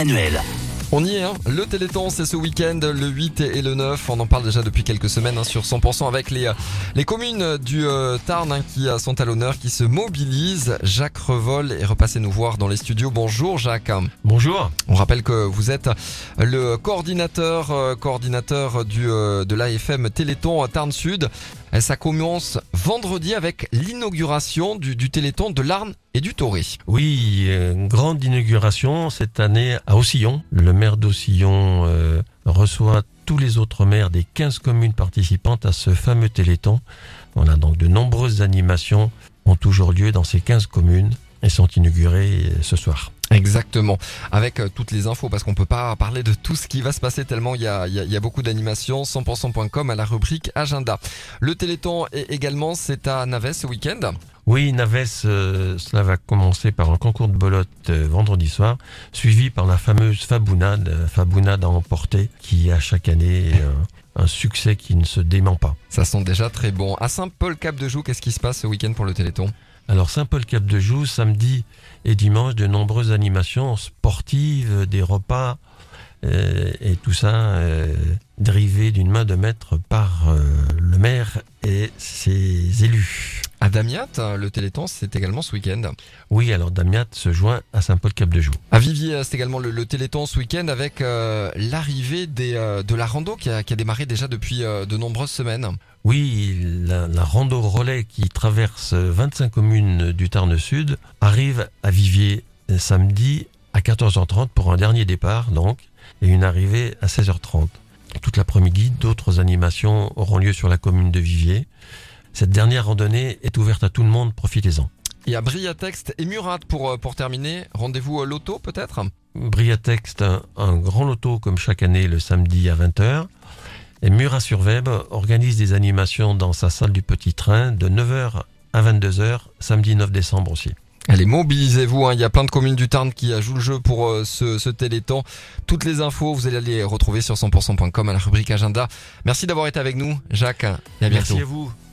Annuel. On y est, hein. le Téléthon c'est ce week-end, le 8 et le 9, on en parle déjà depuis quelques semaines hein, sur 100% avec les, euh, les communes du euh, Tarn hein, qui euh, sont à l'honneur, qui se mobilisent. Jacques Revol est repassé nous voir dans les studios. Bonjour Jacques. Bonjour. On rappelle que vous êtes le coordinateur, euh, coordinateur du, euh, de l'AFM Téléthon Tarn Sud. Et ça commence vendredi avec l'inauguration du, Téléthon de l'Arne et du Toré. Oui, euh, une grande inauguration cette année à Aussillon. Le maire d'Aussillon euh, reçoit tous les autres maires des 15 communes participantes à ce fameux Téléthon. Voilà, donc de nombreuses animations ont toujours lieu dans ces 15 communes et sont inaugurées euh, ce soir. Exactement, avec euh, toutes les infos, parce qu'on peut pas parler de tout ce qui va se passer tellement il y a, y a- y a beaucoup d'animations, 100%.com à la rubrique agenda. Le Téléthon est également, c'est à Naves ce week-end. Oui, Naves, euh, cela va commencer par un concours de bolotte euh, vendredi soir, suivi par la fameuse Fabounade, euh, Fabounade à emporter, qui a chaque année un succès qui ne se dément pas. Ça sent déjà très bon. À Saint-Paul-Cap-de-Joux, qu'est-ce qui se passe ce week-end pour le Téléthon? Alors Saint-Paul-Cap-de-Joux, samedi et dimanche, de nombreuses animations sportives, des repas euh, et tout ça euh, drivé d'une main de maître par euh, le maire et ses élus. À Damiat, le Téléthon, c'est également ce week-end. Oui, alors Damiat se joint à Saint-Paul-Cap-de-Joux. À Viviers, c'est également le, le Téléthon ce week-end avec euh, l'arrivée des, euh, de la rando qui a, qui a démarré déjà depuis euh, de nombreuses semaines. Oui, la, la rando relais qui traverse 25 communes du Tarn Sud arrive à Viviers euh, samedi à 14h30 pour un dernier départ donc et une arrivée à 16h30. Toute l'après-midi, d'autres animations auront lieu sur la commune de Viviers. Cette dernière randonnée est ouverte à tout le monde, profitez-en. Et à Briatext et Murat pour, euh, pour terminer, rendez-vous loto peut-être? Briatext, un, un grand loto comme chaque année le samedi à 20h. Et Murat-sur-Veb organise des animations dans sa salle du petit train de 9h à 22h, samedi 9 décembre aussi. Allez, mobilisez-vous, hein. il y a plein de communes du Tarn qui jouent le jeu pour euh, ce, ce téléthon. Toutes les infos, vous allez les retrouver sur 100%.com à la rubrique agenda. Merci d'avoir été avec nous, Jacques, et à bientôt. Merci à vous.